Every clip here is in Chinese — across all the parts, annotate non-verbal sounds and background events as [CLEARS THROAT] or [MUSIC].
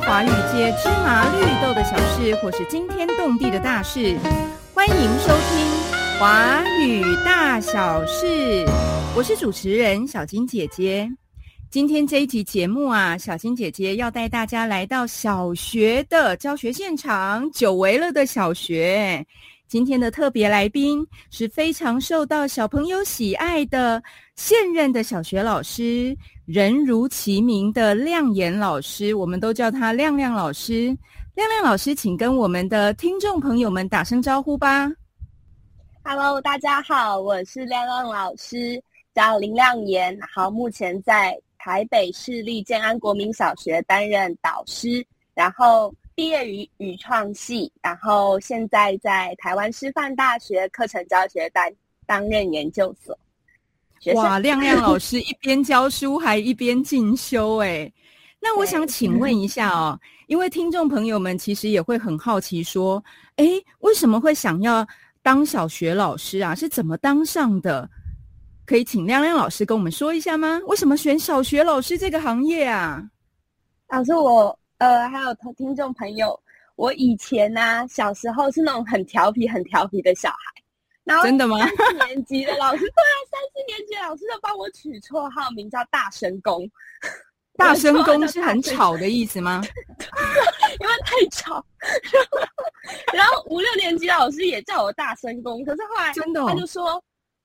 华语街芝麻绿豆的小事，或是惊天动地的大事，欢迎收听《华语大小事》。我是主持人小金姐姐。今天这一集节目啊，小金姐姐要带大家来到小学的教学现场——久违了的小学。今天的特别来宾是非常受到小朋友喜爱的现任的小学老师，人如其名的亮眼老师，我们都叫他亮亮老师。亮亮老师，请跟我们的听众朋友们打声招呼吧。Hello，大家好，我是亮亮老师，叫林亮言，好，目前在台北市立建安国民小学担任导师，然后。毕业于语创系，然后现在在台湾师范大学课程教学担担任研究所。哇，亮亮老师一边教书还一边进修，哎，[LAUGHS] 那我想请问一下哦，因为听众朋友们其实也会很好奇，说，哎，为什么会想要当小学老师啊？是怎么当上的？可以请亮亮老师跟我们说一下吗？为什么选小学老师这个行业啊？老师我。呃，还有听听众朋友，我以前呢，小时候是那种很调皮、很调皮的小孩。然后真的吗？三四年级的老师，对啊，三四年级老师就帮我取绰号，名叫大声公。大声公是很吵的意思吗？[LAUGHS] 因为太吵。然后五六年级老师也叫我大声公，可是后来真的他就说：“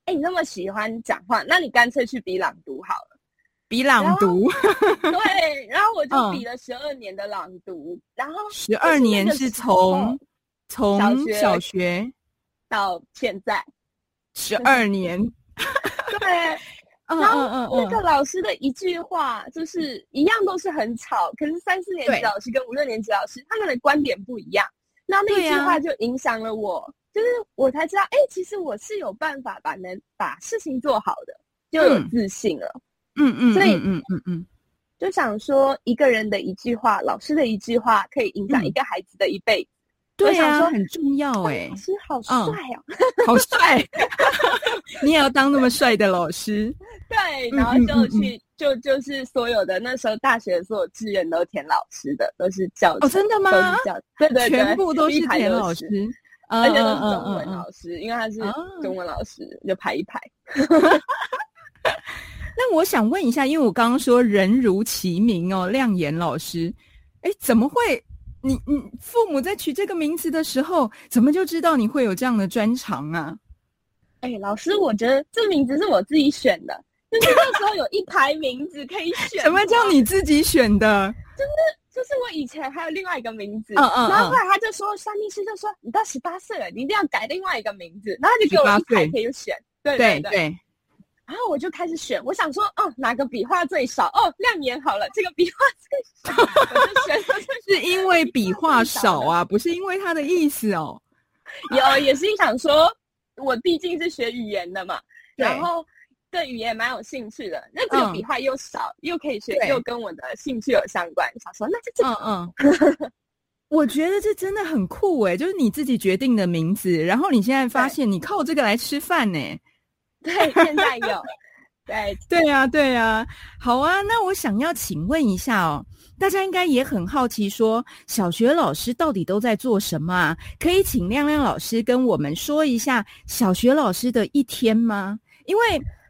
哎，你那么喜欢讲话，那你干脆去比朗读好了。”比朗读，对，然后我就比了十二年的朗读，然后十二年是从从小学到现在。十二年，[LAUGHS] 对，然后那个老师的一句话就是一样都是很吵，可是三四年级老师跟五六年级老师他们的观点不一样，那那句话就影响了我，就是我才知道，哎，其实我是有办法把能把事情做好的，就有自信了。嗯嗯，所以嗯嗯嗯，就想说一个人的一句话，老师的一句话，可以影响一个孩子的一辈子。对啊，很重要哎，老师好帅哦，[LAUGHS] 好帅！[LAUGHS] 你也要当那么帅的老师？[LAUGHS] 对，然后就去就就是所有的那时候大学所有志愿都填老师的，都是教哦，真的吗？对对，全部都是填老师，而且都是中文老师，因为他是中文老师，就排一排。那我想问一下，因为我刚刚说人如其名哦，亮眼老师，哎，怎么会？你你父母在取这个名字的时候，怎么就知道你会有这样的专长啊？哎，老师，我觉得这名字是我自己选的，就是那时候有一排名字可以选。[LAUGHS] 什么叫你自己选的？就是就是我以前还有另外一个名字，嗯嗯，然后后来他就说，算命师就说，你到十八岁了，你一定要改另外一个名字，然后就给我一排可以选，对对对。然后我就开始选，我想说，哦，哪个笔画最少？哦，亮眼好了，这个笔画最少，我就选。是因为笔画少啊，不是因为它的意思哦。有，也是想说，我毕竟是学语言的嘛，[LAUGHS] 然后对语言蛮有兴趣的。那这个笔画又少，又可以学，又跟我的兴趣有相关，想说那就这。嗯嗯。[LAUGHS] 我觉得这真的很酷哎，就是你自己决定的名字，然后你现在发现你靠这个来吃饭呢。[LAUGHS] 对，现在有，对，对呀，对呀，好啊。那我想要请问一下哦，大家应该也很好奇，说小学老师到底都在做什么啊？可以请亮亮老师跟我们说一下小学老师的一天吗？因为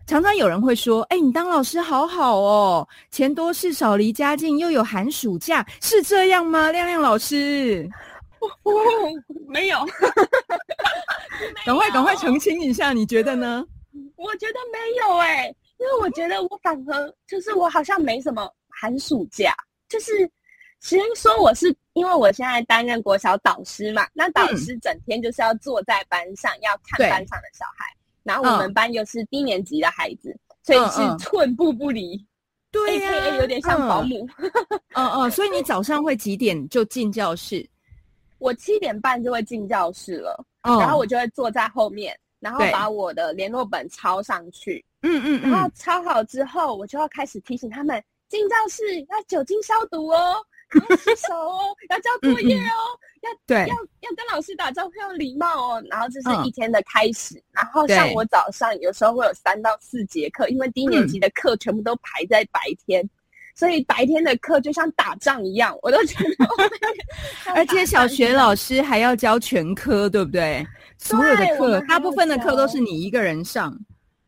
常常有人会说，哎，你当老师好好哦，钱多事少离家近，又有寒暑假，是这样吗？亮亮老师，没有，[LAUGHS] 赶快赶快澄清一下，你觉得呢？我觉得没有哎，因为我觉得我反而就是我好像没什么寒暑假，就是先说我是因为我现在担任国小导师嘛，那导师整天就是要坐在班上要看班上的小孩，然后我们班又是低年级的孩子，所以是寸步不离，对呀，有点像保姆。嗯嗯，所以你早上会几点就进教室？[LAUGHS] 我七点半就会进教室了，然后我就会坐在后面。然后把我的联络本抄上去，嗯嗯嗯，然后抄好之后，我就要开始提醒他们进教室要酒精消毒哦，要洗手哦，要交作业哦，要对，要要跟老师打招呼要礼貌哦。然后这是一天的开始。然后像我早上有时候会有三到四节课，因为低年级的课全部都排在白天，所以白天的课就像打仗一样，我都觉得。[LAUGHS] 而且小学老师还要教全科，对不对？所有的课，大部分的课都是你一个人上。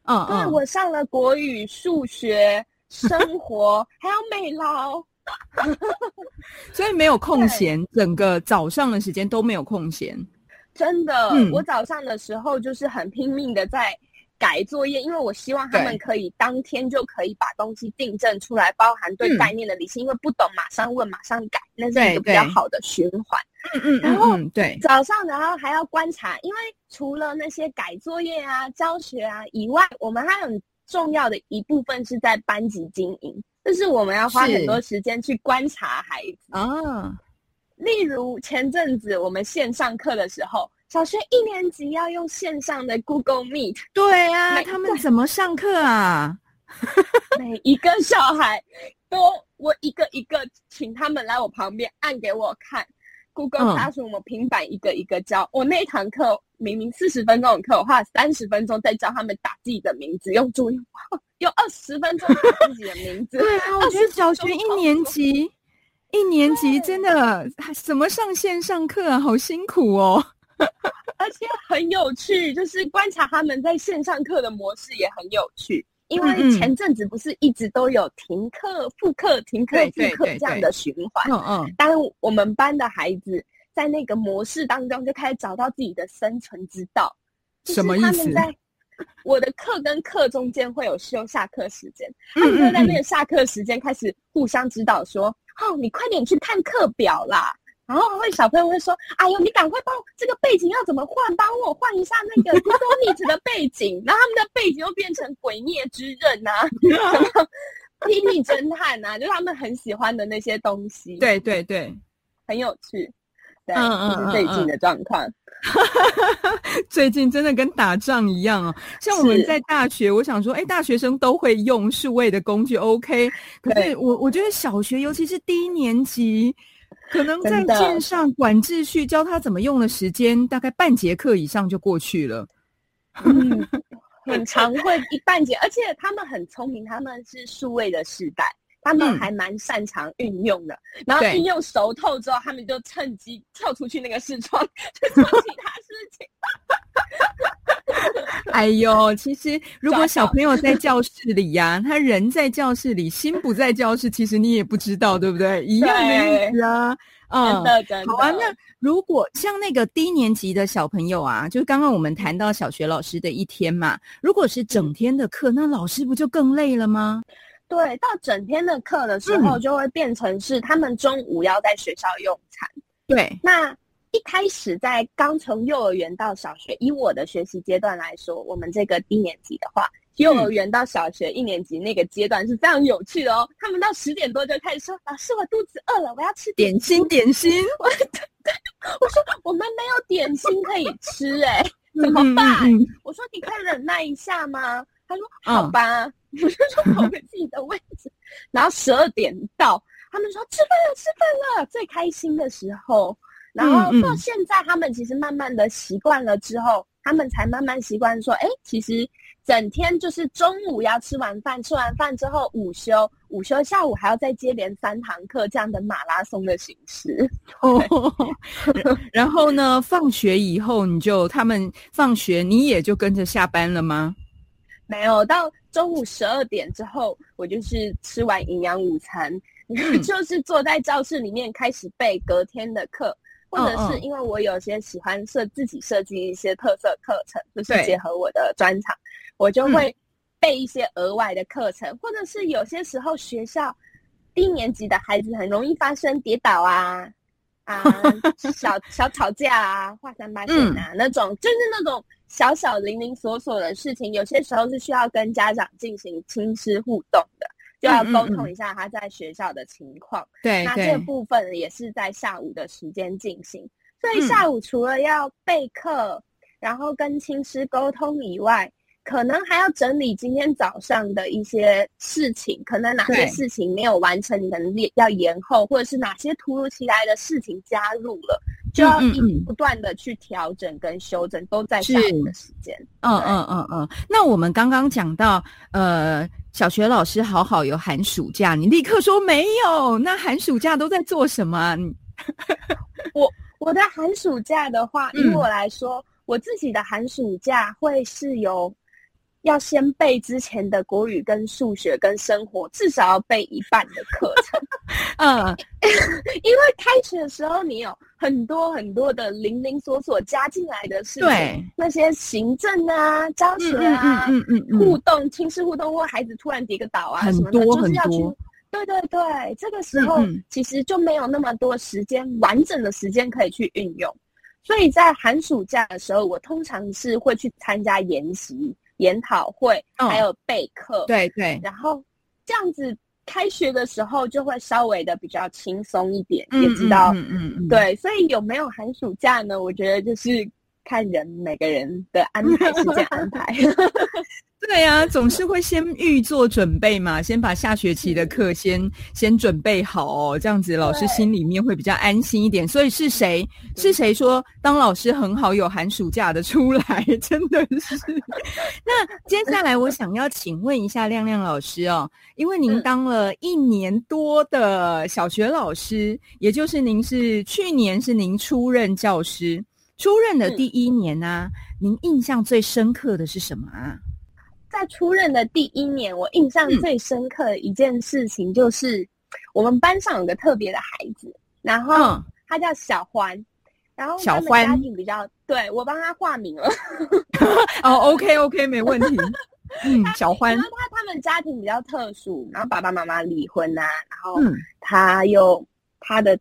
嗯嗯，我上了国语、数学、[LAUGHS] 生活，还有美劳，[LAUGHS] 所以没有空闲，整个早上的时间都没有空闲。真的，我早上的时候就是很拼命的在。改作业，因为我希望他们可以当天就可以把东西订正出来，包含对概念的理清。因为不懂，马上问，马上改，那是一个比较好的循环。嗯嗯，然后对早上，然后还要观察，因为除了那些改作业啊、教学啊以外，我们还很重要的一部分是在班级经营，就是我们要花很多时间去观察孩子啊。例如前阵子我们线上课的时候。小学一年级要用线上的 Google Meet，对啊，他们怎么上课啊？[LAUGHS] 每一个小孩都我一个一个请他们来我旁边按给我看 Google Classroom，我平板一个一个教。我那堂课明明四十分钟的课，我花了三十分钟在教他们打自己的名字，用注音，用二十分钟打自己的名字。[LAUGHS] 对啊，我觉得小学一年级一年级真的 [LAUGHS] 什么上线上课啊？好辛苦哦。而且很有趣，就是观察他们在线上课的模式也很有趣。因为前阵子不是一直都有停课、复课、停课、复课这样的循环。嗯嗯。当我们班的孩子在那个模式当中，就开始找到自己的生存之道。什么意思？我的课跟课中间会有休下课时间，他们就在那个下课时间开始互相指导，说：“哦，你快点去看课表啦。”然后会小朋友会说：“哎呦，你赶快帮这个背景要怎么换？帮我换一下那个 [LAUGHS] Google Meet 的背景。”然后他们的背景又变成《鬼灭之刃》呐，什么《霹雳侦探》呐，就是他们很喜欢的那些东西。对对对，很有趣。对，就是最近的状况。[LAUGHS] 最近真的跟打仗一样啊！像我们在大学，我想说，哎，大学生都会用数位的工具，OK。可是我我觉得小学，尤其是低年级。可能在线上管秩序，教他怎么用的时间，大概半节课以上就过去了。嗯，很常会一半节，而且他们很聪明，他们是数位的时代，他们还蛮擅长运用的。然后运用熟透之后，他们就趁机跳出去那个视窗 [LAUGHS] 去做其他事情。[LAUGHS] 哎呦，其实如果小朋友在教室里呀，他人在教室里，心不在教室，其实你也不知道，对不对？一样的意思啊。嗯，好啊。那如果像那个低年级的小朋友啊，就刚刚我们谈到小学老师的一天嘛，如果是整天的课，那老师不就更累了吗？对，到整天的课的时候，就会变成是他们中午要在学校用餐。对，那。一开始在刚从幼儿园到小学，以我的学习阶段来说，我们这个低年级的话，幼儿园到小学一年级那个阶段是非常有趣的哦。他们到十点多就开始说：“老师，我肚子饿了，我要吃点心。”点心，我我说我们没有点心可以吃，哎，怎么办？我说你可以忍耐一下吗？他说：“好吧。”我就说 [LAUGHS] 我们自己的位置。然后十二点到，他们说吃饭了，吃饭了，最开心的时候。然后到现在，他们其实慢慢的习惯了之后，他们才慢慢习惯说：“哎，其实整天就是中午要吃完饭，吃完饭之后午休，午休下午还要再接连三堂课这样的马拉松的形式。”哦，然后呢，放学以后你就他们放学，你也就跟着下班了吗？没有，到中午十二点之后，我就是吃完营养午餐，[LAUGHS] 就是坐在教室里面开始背隔天的课。或者是因为我有些喜欢设自己设计一些特色课程，就是结合我的专长，我就会备一些额外的课程。或者是有些时候学校低年级的孩子很容易发生跌倒啊啊 [LAUGHS] 小小吵架啊画三八线啊那种，就是那种小小零零琐琐的事情，有些时候是需要跟家长进行亲师互动的。就要沟通一下他在学校的情况，对，那这部分也是在下午的时间进行。所以下午除了要备课，然后跟亲师沟通以外，可能还要整理今天早上的一些事情，可能哪些事情没有完成，能力要延后，或者是哪些突如其来的事情加入了，就要一不断的去调整跟修正，都在下午的时间。嗯嗯嗯嗯。那我们刚刚讲到，呃，小学老师好好有寒暑假，你立刻说没有？那寒暑假都在做什么？[LAUGHS] 我我的寒暑假的话，以我来说，我自己的寒暑假会是由。要先背之前的国语跟数学跟生活，至少要背一半的课程。[LAUGHS] 嗯，因为开学的时候你有很多很多的零零琐琐加进来的事情，那些行政啊、教学啊、嗯嗯嗯互动、亲师互动或孩子突然跌个倒啊什么的，就是要去。对对对，这个时候其实就没有那么多时间，完整的时间可以去运用。所以在寒暑假的时候，我通常是会去参加研习。研讨会还有备课，对对，然后这样子开学的时候就会稍微的比较轻松一点，也知道，嗯嗯嗯，对，所以有没有寒暑假呢？我觉得就是看人每个人的安排是这样安排。[LAUGHS] 对呀，总是会先预做准备嘛，先把下学期的课先先准备好哦，这样子老师心里面会比较安心一点。所以是谁是谁说当老师很好，有寒暑假的出来，真的是。[LAUGHS] 那接下来我想要请问一下亮亮老师哦，因为您当了一年多的小学老师，也就是您是去年是您出任教师，出任的第一年呢，您印象最深刻的是什么啊？在出任的第一年，我印象最深刻的一件事情就是，我们班上有个特别的孩子，然后他叫小欢，然后小欢家庭比较，对我帮他化名了。[LAUGHS] 哦，OK OK，没问题。[LAUGHS] 嗯，小欢，然后他他们家庭比较特殊，然后爸爸妈妈离婚呐，然后他又他的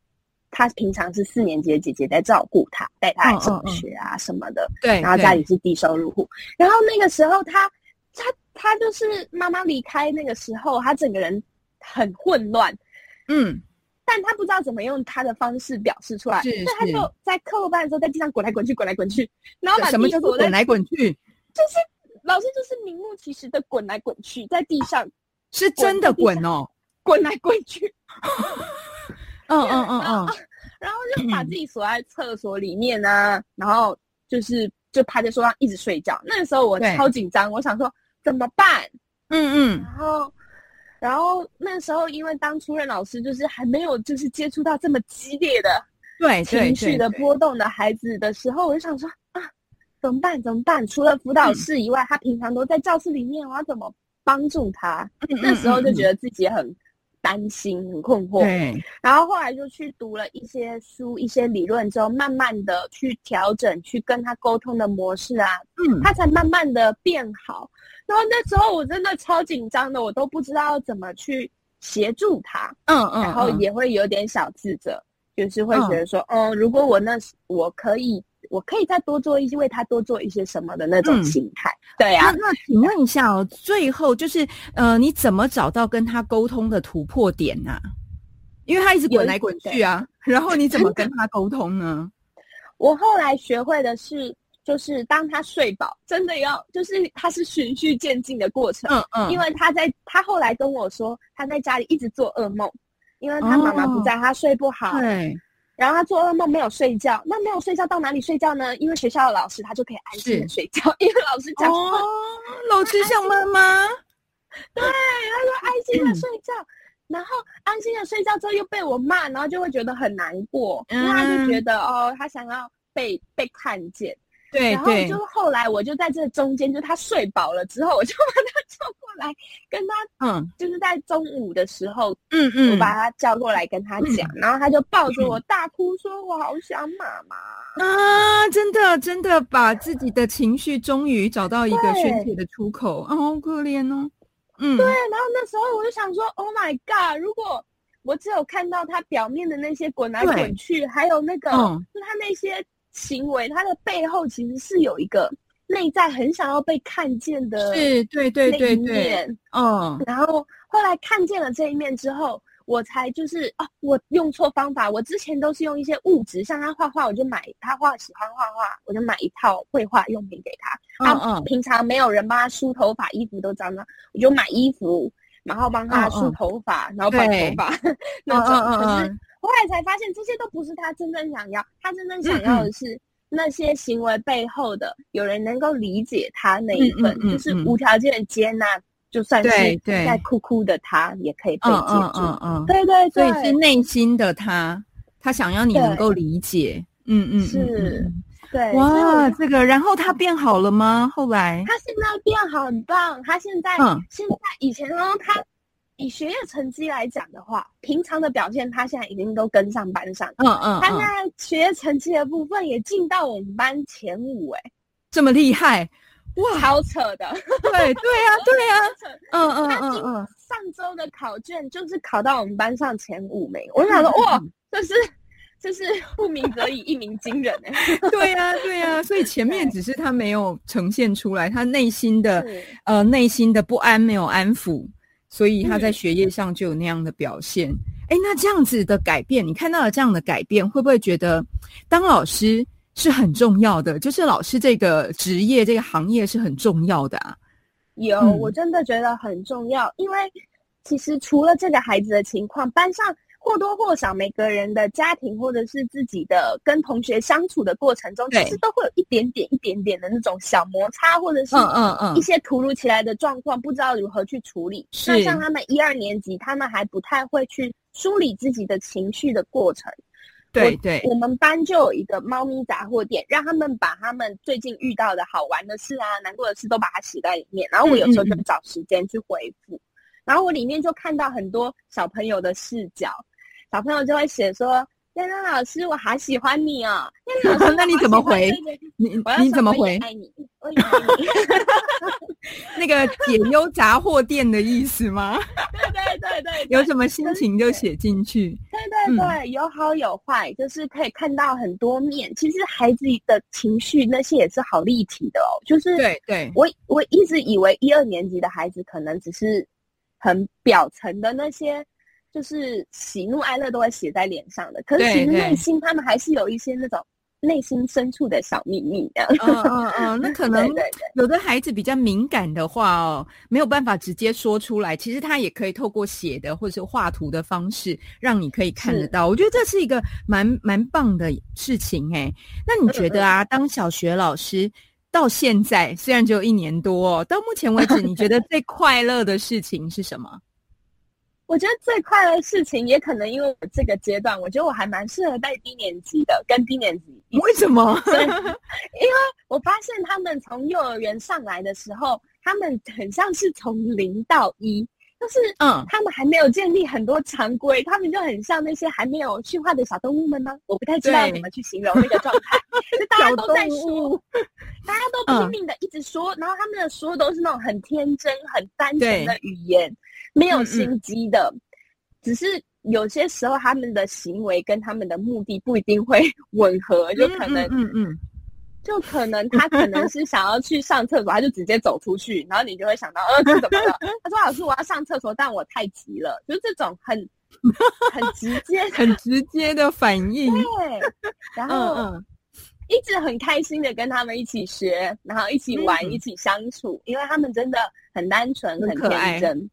他平常是四年级的姐姐在照顾他，带他上学啊什么的。对，然后家里是低收入户，然后那个时候他。他他就是妈妈离开那个时候，他整个人很混乱，嗯，但他不知道怎么用他的方式表示出来，所以他就在课后班的时候在地上滚来滚去，滚来滚去，然后把什么叫做滚来滚去？就是老师就是名目其实的滚来滚去，在地上是真的滚哦，滚来滚去，嗯嗯嗯嗯，然后就把自己锁在厕所里面呢，然后就是就趴在桌上一直睡觉。那个时候我超紧张，我想说。怎么办？嗯嗯，然后，然后那时候因为当初任老师，就是还没有就是接触到这么激烈的对情绪的波动的孩子的时候，我就想说啊，怎么办？怎么办？除了辅导室以外，他平常都在教室里面，我要怎么帮助他？那时候就觉得自己很。担心很困惑，对，然后后来就去读了一些书、一些理论之后，慢慢的去调整，去跟他沟通的模式啊，嗯，他才慢慢的变好。然后那时候我真的超紧张的，我都不知道怎么去协助他，嗯嗯，然后也会有点小自责，就是会觉得说，哦，如果我那我可以。我可以再多做一些，为他多做一些什么的那种心态。对呀，那那请问一下哦，最后就是呃，你怎么找到跟他沟通的突破点呢？因为他一直滚来滚去啊，然后你怎么跟他沟通呢？[LAUGHS] 我后来学会的是，就是当他睡饱，真的要就是他是循序渐进的过程。嗯嗯，因为他在他后来跟我说，他在家里一直做噩梦，因为他妈妈不在，他睡不好。对。然后他做噩梦没有睡觉，那没有睡觉到哪里睡觉呢？因为学校的老师他就可以安心的睡觉，[LAUGHS] 因为老师讲哦，老师像妈妈，[LAUGHS] 对，他说安心的睡觉，然后安心的睡觉之后又被我骂，然后就会觉得很难过，因为他就觉得哦，他想要被被看见。对，然后就后来我就在这中间，就他睡饱了之后，我就 [LAUGHS] 把他叫过来跟他，嗯，就是在中午的时候，嗯嗯，我把他叫过来跟他讲，然后他就抱着我大哭，说我好想妈妈啊！真的真的把自己的情绪终于找到一个宣泄的出口，啊，好可怜哦，嗯，对。然后那时候我就想说，Oh my God！如果我只有看到他表面的那些滚来滚去，还有那个，就他那些。行为，他的背后其实是有一个内在很想要被看见的，是，对对对对，嗯。然后后来看见了这一面之后，我才就是啊，我用错方法。我之前都是用一些物质，像他画画，我就买他画喜欢画画，我就买一套绘画用品给他。他平常没有人帮他梳头发，衣服都脏了，我就买衣服，然后帮他梳头发，然后绑头发 [LAUGHS] 那种。可是后来才发现这些都不是他真正想要，他真正想要的是那些行为背后的有人能够理解他那一份，就是无条件的接纳，就算是在哭哭的他也可以被接住。嗯嗯，对对对，所以是内心的他，他想要你能够理解。嗯嗯，是。对，哇，这个，然后他变好了吗？后来他现在变好，很棒。他现在，现在以前呢，他以学业成绩来讲的话，平常的表现，他现在已经都跟上班上。嗯嗯，他在学业成绩的部分也进到我们班前五，哎，这么厉害，哇，超扯的。对对呀，对呀，[LAUGHS] 嗯嗯嗯嗯，上周的考卷就是考到我们班上前五名，我想说，哇，这是。就是不鸣则已，一鸣惊人哎！[LAUGHS] 对呀，对呀，所以前面 [LAUGHS] 只是他没有呈现出来，他内心的呃内心的不安没有安抚，所以他在学业上就有那样的表现。哎，那这样子的改变，你看到了这样的改变，会不会觉得当老师是很重要的？就是老师这个职业、这个行业是很重要的啊？有，我真的觉得很重要，因为其实除了这个孩子的情况，班上。或多或少，每个人的家庭或者是自己的跟同学相处的过程中，其实都会有一点点、一点点的那种小摩擦，或者是嗯嗯一些突如其来的状况，不知道如何去处理。那像他们一二年级，他们还不太会去梳理自己的情绪的过程。对对，我们班就有一个猫咪杂货店，让他们把他们最近遇到的好玩的事啊、难过的事都把它写在里面，然后我有时候就找时间去回复。然后我里面就看到很多小朋友的视角。小朋友就会写说：“亮亮老师，我好喜欢你哦。” [LAUGHS] 那你怎么回？你你怎么回？爱你，我也爱你。[LAUGHS] [LAUGHS] 那个解忧杂货店的意思吗？对对对对。有什么心情就写进去。对对对，有好有坏，就是可以看到很多面。其实孩子的情绪那些也是好立体的哦。就是对对，我我一直以为一二年级的孩子可能只是很表层的那些。就是喜怒哀乐都会写在脸上的，可是其实内心他们还是有一些那种内心深处的小秘密的。嗯嗯嗯，那可 [LAUGHS] 能有的孩子比较敏感的话哦，没有办法直接说出来，其实他也可以透过写的或者是画图的方式，让你可以看得到。我觉得这是一个蛮蛮棒的事情哎。那你觉得啊，当小学老师到现在虽然只有一年多，到目前为止，你觉得最快乐的事情是什么？我觉得最快乐的事情，也可能因为我这个阶段，我觉得我还蛮适合带低年级的，跟低年级。为什么？因为我发现他们从幼儿园上来的时候，他们很像是从零到一，就是嗯，他们还没有建立很多常规，他们就很像那些还没有驯化的小动物们呢。我不太知道怎么去形容那个状态，[LAUGHS] 就大家都在说，[LAUGHS] 大家都拼命的一直说，然后他们的说都是那种很天真、很单纯的语言。没有心机的，只是有些时候他们的行为跟他们的目的不一定会 [LAUGHS] 吻合，就可能，嗯嗯，就可能他可能是想要去上厕所，他就直接走出去，然后你就会想到，呃，怎么了？他说：“老师，我要上厕所，但我太急了。”就是这种很 [LAUGHS] 很直接、很直接的反应。对，然后一直很开心的跟他们一起学，然后一起玩，一起相处，因为他们真的很单纯、很天真。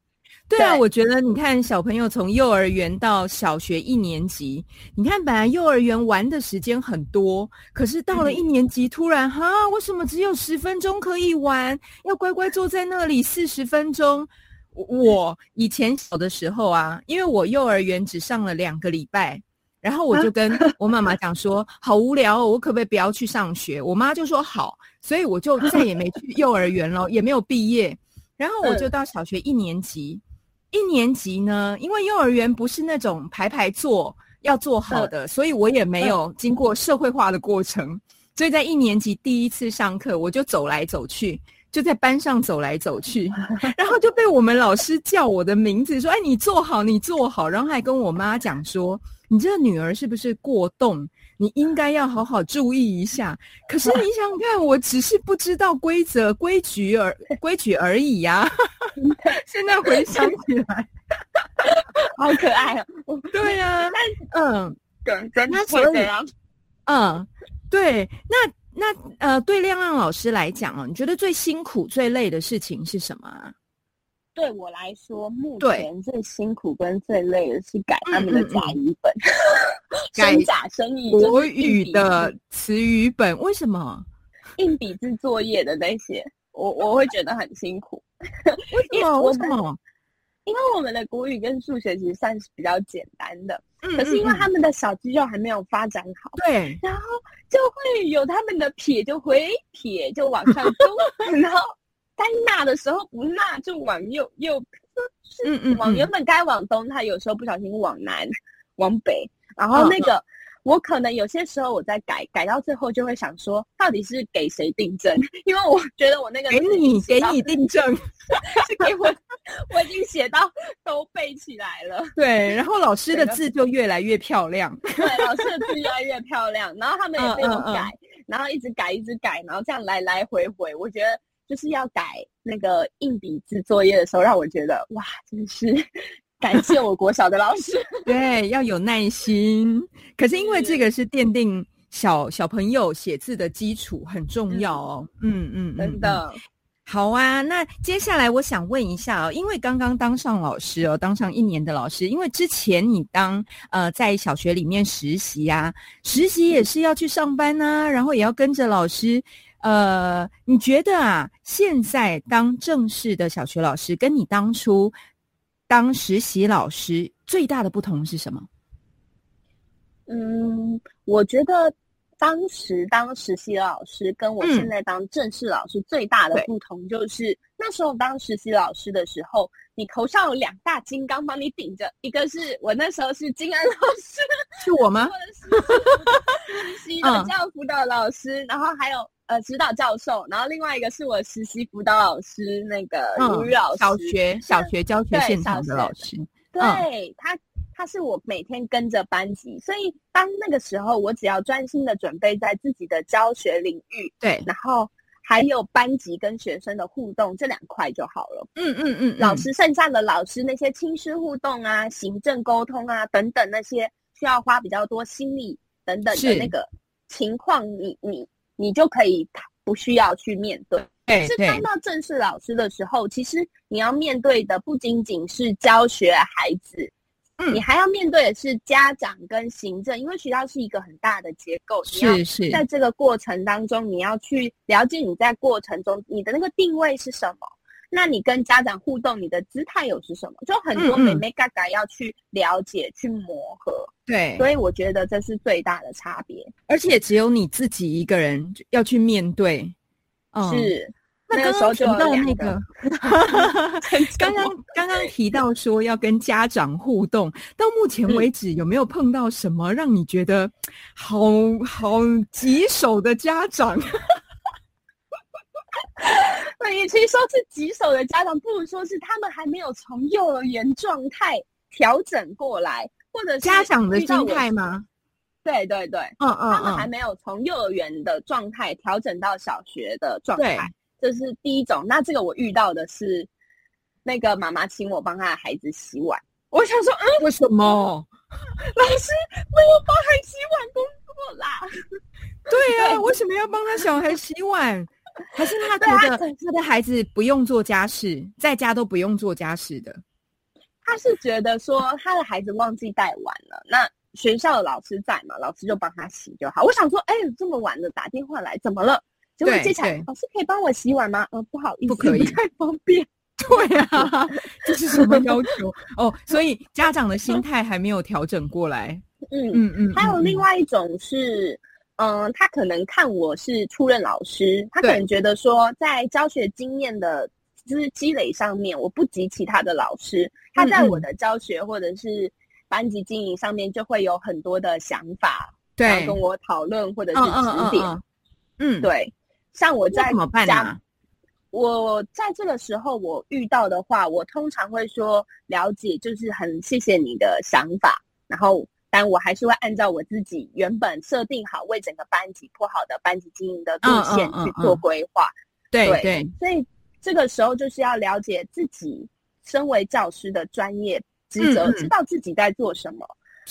对啊，我觉得你看小朋友从幼儿园到小学一年级，你看本来幼儿园玩的时间很多，可是到了一年级，突然哈，为什么只有十分钟可以玩？要乖乖坐在那里四十分钟。我以前小的时候啊，因为我幼儿园只上了两个礼拜，然后我就跟我妈妈讲说，好无聊哦，我可不可以不要去上学？我妈就说好，所以我就再也没去幼儿园了，也没有毕业。然后我就到小学一年级。一年级呢，因为幼儿园不是那种排排坐要坐好的，所以我也没有经过社会化的过程，所以在一年级第一次上课，我就走来走去，就在班上走来走去，[LAUGHS] 然后就被我们老师叫我的名字，说：“哎，你坐好，你坐好。”然后还跟我妈讲说：“你这个女儿是不是过动？”你应该要好好注意一下。可是你想想看，我只是不知道规则、规矩而规矩而已呀。现在回想起来，[LAUGHS] 好可爱哦。对呀，嗯，跟跟他所以，嗯，对，那那呃，对亮亮老师来讲哦，你觉得最辛苦、最累的事情是什么？对我来说，目前最辛苦跟最累的是改他们的甲语本，[LAUGHS] 改假生意国语的词语本，为什么？硬笔字作业的那些，我我会觉得很辛苦。[LAUGHS] 为什么？为什么？因为我们的国语跟数学其实算是比较简单的，可是因为他们的小肌肉还没有发展好，对，然后就会有他们的撇就回撇就往上勾，[LAUGHS] 然后该纳的时候不纳就往右右，嗯嗯，往原本该往东，他有时候不小心往南往北，然后那个。我可能有些时候我在改，改到最后就会想说，到底是给谁订正？[LAUGHS] 因为我觉得我那个给你给你订正，[LAUGHS] 是给我，[LAUGHS] 我已经写到都背起来了。对，然后老师的字就越来越漂亮。对，老师的字越来越漂亮，然后他们也没有改，然后一直改，一直改，然后这样来来回回，我觉得就是要改那个硬笔字作业的时候，让我觉得哇，真是。[LAUGHS] 感谢我国小的老师。[LAUGHS] 对，要有耐心。可是因为这个是奠定小小朋友写字的基础，很重要哦。嗯嗯，真的。好啊，那接下来我想问一下哦，因为刚刚当上老师哦，当上一年的老师，因为之前你当呃在小学里面实习啊，实习也是要去上班呐，然后也要跟着老师。呃，你觉得啊，现在当正式的小学老师，跟你当初？当实习老师最大的不同是什么？嗯，我觉得当时当实习老师跟我现在当正式老师最大的不同就是，那时候当实习老师的时候，你头上有两大金刚帮你顶着，一个是我那时候是金安老师，[LAUGHS] 是我吗？实习的教辅导老师，然后还有。呃，指导教授，然后另外一个是我实习辅导老师，那个吴宇老师，小学小学教学现场的老师，对他，他是我每天跟着班级，所以当那个时候，我只要专心的准备在自己的教学领域，对，然后还有班级跟学生的互动这两块就好了。嗯嗯嗯，老师剩下的老师那些亲师互动啊、行政沟通啊等等那些需要花比较多心力等等的那个情况，你你。你就可以不需要去面对。是当到正式老师的时候，其实你要面对的不仅仅是教学孩子，嗯，你还要面对的是家长跟行政，因为学校是一个很大的结构。是是，在这个过程当中，你要去了解你在过程中你的那个定位是什么。那你跟家长互动，你的姿态又是什么？就很多美美嘎嘎要去了解、去磨合。对，所以我觉得这是最大的差别。而且只有你自己一个人要去面对。是，那刚刚提到那个，[LAUGHS] [LAUGHS] 刚刚刚刚提到说要跟家长互动，到目前为止有没有碰到什么让你觉得好好棘手的家长？[LAUGHS] 那与其说是棘手的家长，不如说是他们还没有从幼儿园状态调整过来，或者家长的心态吗？对对对，嗯嗯，他们还没有从幼儿园的状态调整到小学的状态，这是第一种。那这个我遇到的是，那个妈妈请我帮她的孩子洗碗，我想说，嗯，为什么 [LAUGHS] 老师没有帮孩子洗碗工作啦？[LAUGHS] 对呀，为什么要帮他小孩洗碗？还是他觉得他的孩子不用做家事，在家都不用做家事的。他是觉得说他的孩子忘记带碗了，那学校的老师在嘛，老师就帮他洗就好。我想说，哎，这么晚了打电话来，怎么了？结果接起来，老师可以帮我洗碗吗？呃，不好意思，不可以，不太方便。[LAUGHS] 对啊，[LAUGHS] 这是什么要求？哦，所以家长的心态还没有调整过来。[LAUGHS] 嗯嗯嗯，还有另外一种是。嗯，他可能看我是初任老师，他可能觉得说，在教学经验的就是积累上面，我不及其他的老师。他在我的教学或者是班级经营上面，就会有很多的想法，对，跟我讨论或者是指点。嗯，对。像我在怎么办呢？我在这个时候我遇到的话，我通常会说了解，就是很谢谢你的想法，然后。但我还是会按照我自己原本设定好为整个班级铺好的班级经营的路线去做规划。对对，所以这个时候就是要了解自己身为教师的专业职责，知道自己在做什么，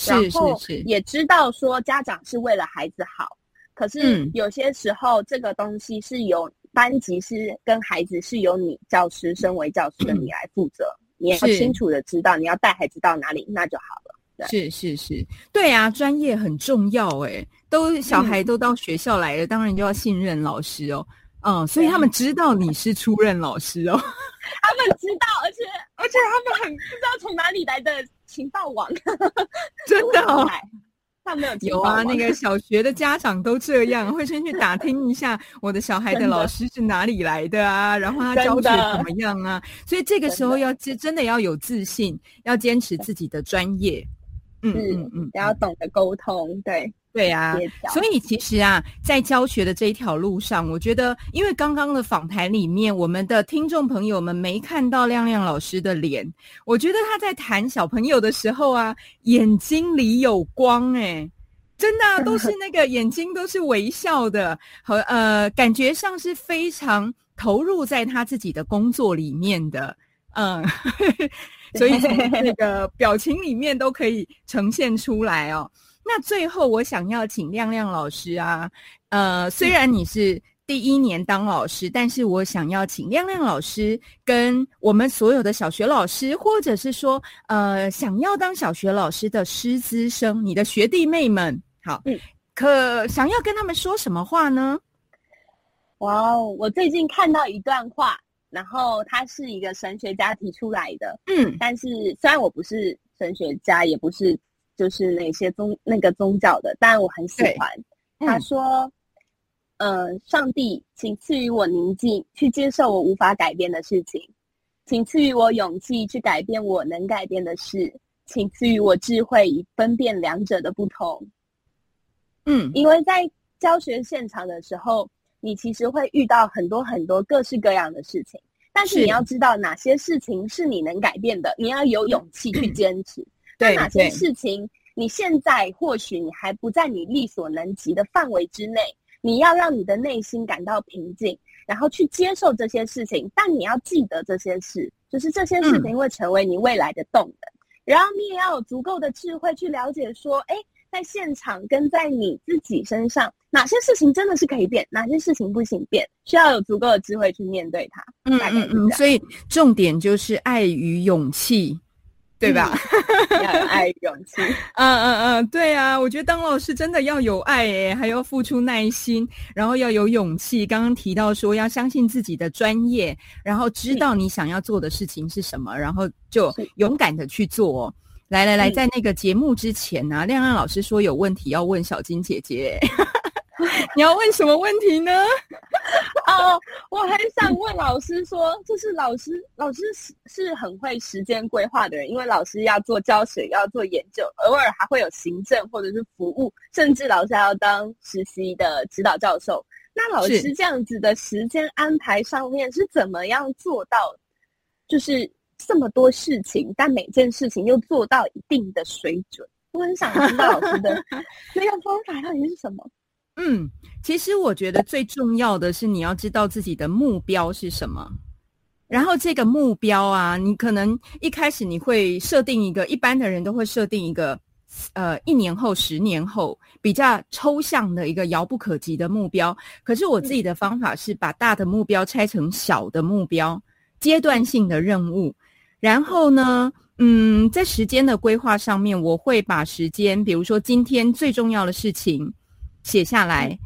然后也知道说家长是为了孩子好。可是有些时候这个东西是由班级是跟孩子是由你教师身为教师的你来负责，你要清楚的知道你要带孩子到哪里，那就好了。是是是，对啊，专业很重要哎，都小孩都到学校来了，当然就要信任老师哦。嗯，所以他们知道你是出任老师哦。[LAUGHS] 他们知道，而且而且他们很不知道从哪里来的情报网，真的哦。[LAUGHS] 他没有有啊，那个小学的家长都这样，会先去打听一下我的小孩的老师是哪里来的啊，然后他教学怎么样啊。所以这个时候要真真的要有自信，要坚持自己的专业。嗯嗯嗯，要懂得沟通，对。对啊，所以其实啊，在教学的这一条路上，我觉得，因为刚刚的访谈里面，我们的听众朋友们没看到亮亮老师的脸，我觉得他在谈小朋友的时候啊，眼睛里有光，哎，真的都是那个眼睛都是微笑的，和呃，感觉上是非常投入在他自己的工作里面的，嗯，[LAUGHS] 所以从那个表情里面都可以呈现出来哦。那最后，我想要请亮亮老师啊，呃，虽然你是第一年当老师，但是我想要请亮亮老师跟我们所有的小学老师，或者是说，呃，想要当小学老师的师资生，你的学弟妹们，好，嗯，可想要跟他们说什么话呢？哇哦，我最近看到一段话，然后它是一个神学家提出来的，嗯，但是虽然我不是神学家，也不是。就是那些宗那个宗教的，但我很喜欢。他说：“嗯，上帝，请赐予我宁静，去接受我无法改变的事情；请赐予我勇气，去改变我能改变的事；请赐予我智慧，以分辨两者的不同。”嗯，因为在教学现场的时候，你其实会遇到很多很多各式各样的事情，但是你要知道哪些事情是你能改变的，你要有勇气去 [CLEARS THROAT] 坚持。那哪些事情，你现在或许你还不在你力所能及的范围之内，你要让你的内心感到平静，然后去接受这些事情。但你要记得这些事，就是这些事情会成为你未来的动能。然后你也要有足够的智慧去了解说，哎，在现场跟在你自己身上，哪些事情真的是可以变，哪些事情不行变，需要有足够的智慧去面对它。嗯嗯嗯，所以重点就是爱与勇气。对吧？[LAUGHS] 要有爱勇气。[LAUGHS] 嗯嗯嗯，对啊，我觉得当老师真的要有爱诶，还要付出耐心，然后要有勇气。刚刚提到说要相信自己的专业，然后知道你想要做的事情是什么，然后就勇敢的去做。来来来，在那个节目之前呢，亮亮老师说有问题要问小金姐姐。[LAUGHS] 你要问什么问题呢？[LAUGHS] 哦，我很想问老师说，就是老师，老师是是很会时间规划的人，因为老师要做教学，要做研究，偶尔还会有行政或者是服务，甚至老师还要当实习的指导教授。那老师这样子的时间安排上面是怎么样做到，就是这么多事情，但每件事情又做到一定的水准？我很想知道老师的 [LAUGHS] 那个方法到底是什么。嗯，其实我觉得最重要的是你要知道自己的目标是什么，然后这个目标啊，你可能一开始你会设定一个，一般的人都会设定一个，呃，一年后、十年后比较抽象的一个遥不可及的目标。可是我自己的方法是把大的目标拆成小的目标，阶段性的任务，然后呢，嗯，在时间的规划上面，我会把时间，比如说今天最重要的事情。写下来，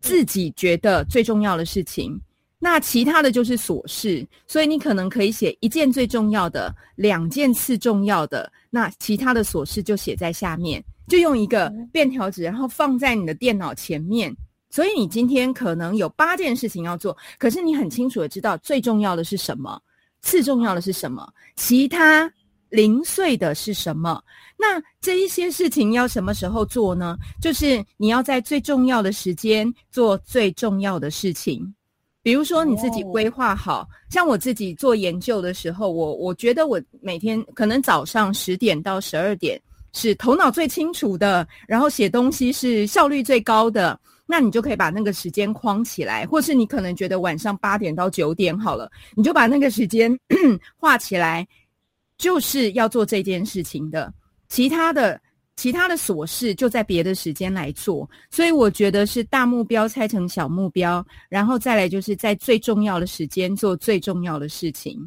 自己觉得最重要的事情，那其他的就是琐事。所以你可能可以写一件最重要的，两件次重要的，那其他的琐事就写在下面，就用一个便条纸，然后放在你的电脑前面。所以你今天可能有八件事情要做，可是你很清楚的知道最重要的是什么，次重要的是什么，其他。零碎的是什么？那这一些事情要什么时候做呢？就是你要在最重要的时间做最重要的事情。比如说你自己规划好，像我自己做研究的时候，我我觉得我每天可能早上十点到十二点是头脑最清楚的，然后写东西是效率最高的。那你就可以把那个时间框起来，或是你可能觉得晚上八点到九点好了，你就把那个时间 [CLEARS THROAT] 画起来。就是要做这件事情的，其他的其他的琐事就在别的时间来做。所以我觉得是大目标拆成小目标，然后再来就是在最重要的时间做最重要的事情。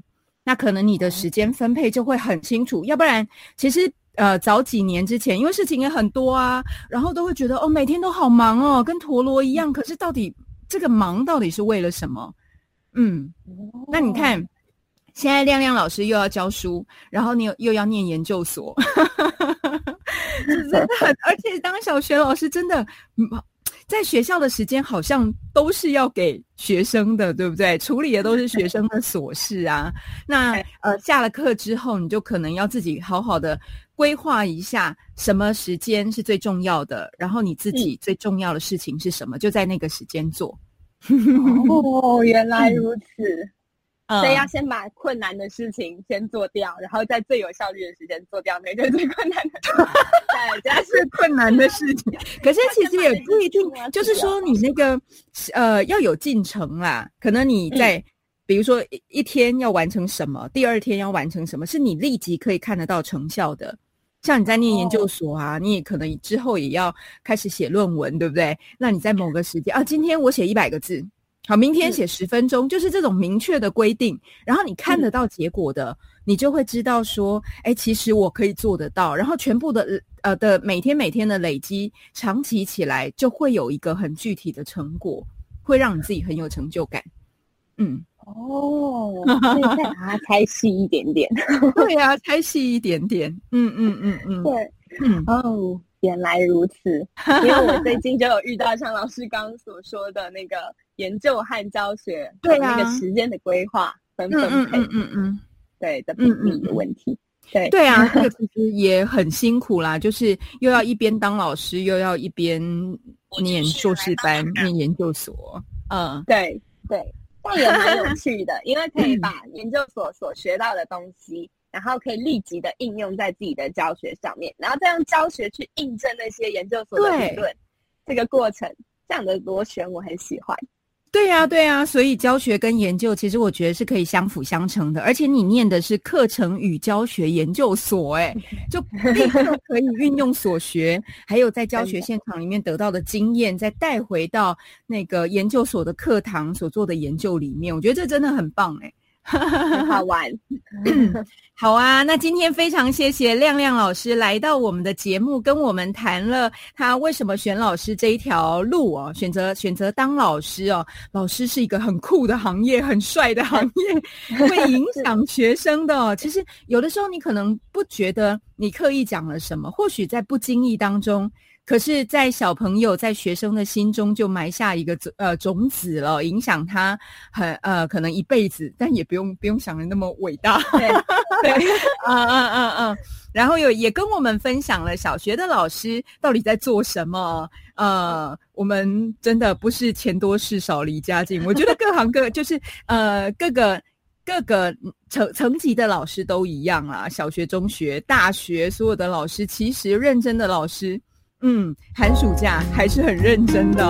那可能你的时间分配就会很清楚。要不然，其实呃早几年之前，因为事情也很多啊，然后都会觉得哦每天都好忙哦，跟陀螺一样。可是到底这个忙到底是为了什么？嗯，那你看。现在亮亮老师又要教书，然后你又又要念研究所，真的很，而且当小学老师真的，在学校的时间好像都是要给学生的，对不对？处理的都是学生的琐事啊。那呃，下了课之后，你就可能要自己好好的规划一下，什么时间是最重要的，然后你自己最重要的事情是什么，就在那个时间做。哦，原来如此。所以要先把困难的事情先做掉，然后在最有效率的时间做掉那个最困难的。对，[LAUGHS] 这是困难的事情。可是其实也不一定，就是说你那个呃要有进程啦。可能你在比如说一天要完成什么，第二天要完成什么，是你立即可以看得到成效的。像你在念研究所啊，你也可能之后也要开始写论文，对不对？那你在某个时间啊，今天我写一百个字。好，明天写十分钟，就是这种明确的规定，然后你看得到结果的，你就会知道说，哎，其实我可以做得到。然后全部的呃的每天每天的累积，长期起来就会有一个很具体的成果，会让你自己很有成就感。嗯，哦，所以再把它拆细一点点。[LAUGHS] 对啊，拆细一点点。嗯嗯嗯嗯，[LAUGHS] 对，嗯哦。原来如此，[LAUGHS] 因为我最近就有遇到像老师刚刚所说的那个研究和教学对那个时间的规划分分配，嗯嗯嗯，对的比例的问题，对对啊，这个 [LAUGHS] 其实也很辛苦啦，就是又要一边当老师，又要一边念硕士班、念研究所，嗯，对对，但也蛮有趣的，因为可以 [LAUGHS] 把研究所所学到的东西。然后可以立即的应用在自己的教学上面，然后再用教学去印证那些研究所的理论，这个过程这样的螺旋我很喜欢。对呀，对呀，所以教学跟研究其实我觉得是可以相辅相成的，而且你念的是课程与教学研究所，哎，[LAUGHS] 就立刻可以运用所学，还有在教学现场里面得到的经验，再带回到那个研究所的课堂所做的研究里面，我觉得这真的很棒，哎。[LAUGHS] 很好玩，[LAUGHS] 好啊！那今天非常谢谢亮亮老师来到我们的节目，跟我们谈了他为什么选老师这一条路哦，选择选择当老师哦。老师是一个很酷的行业，很帅的行业，会影响学生的。[LAUGHS] 其实有的时候你可能不觉得你刻意讲了什么，或许在不经意当中。可是，在小朋友、在学生的心中就埋下一个种呃种子了，影响他很呃可能一辈子，但也不用不用想的那么伟大。对 [LAUGHS] 对，嗯嗯嗯嗯。然后有也跟我们分享了小学的老师到底在做什么。呃，我们真的不是钱多事少离家近，我觉得各行各就是呃各个各个层层级的老师都一样啊，小学、中学、大学，所有的老师其实认真的老师。嗯，寒暑假还是很认真的。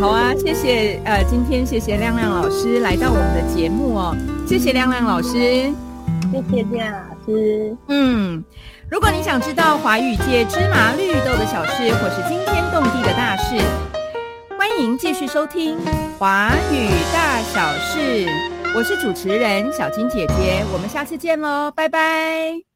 好啊，谢谢呃，今天谢谢亮亮老师来到我们的节目哦，谢谢亮亮老师，谢谢亮老师。嗯，如果你想知道华语界芝麻绿豆的小事，或是惊天动地的大事，欢迎继续收听华语大小事。我是主持人小金姐姐，我们下次见喽，拜拜。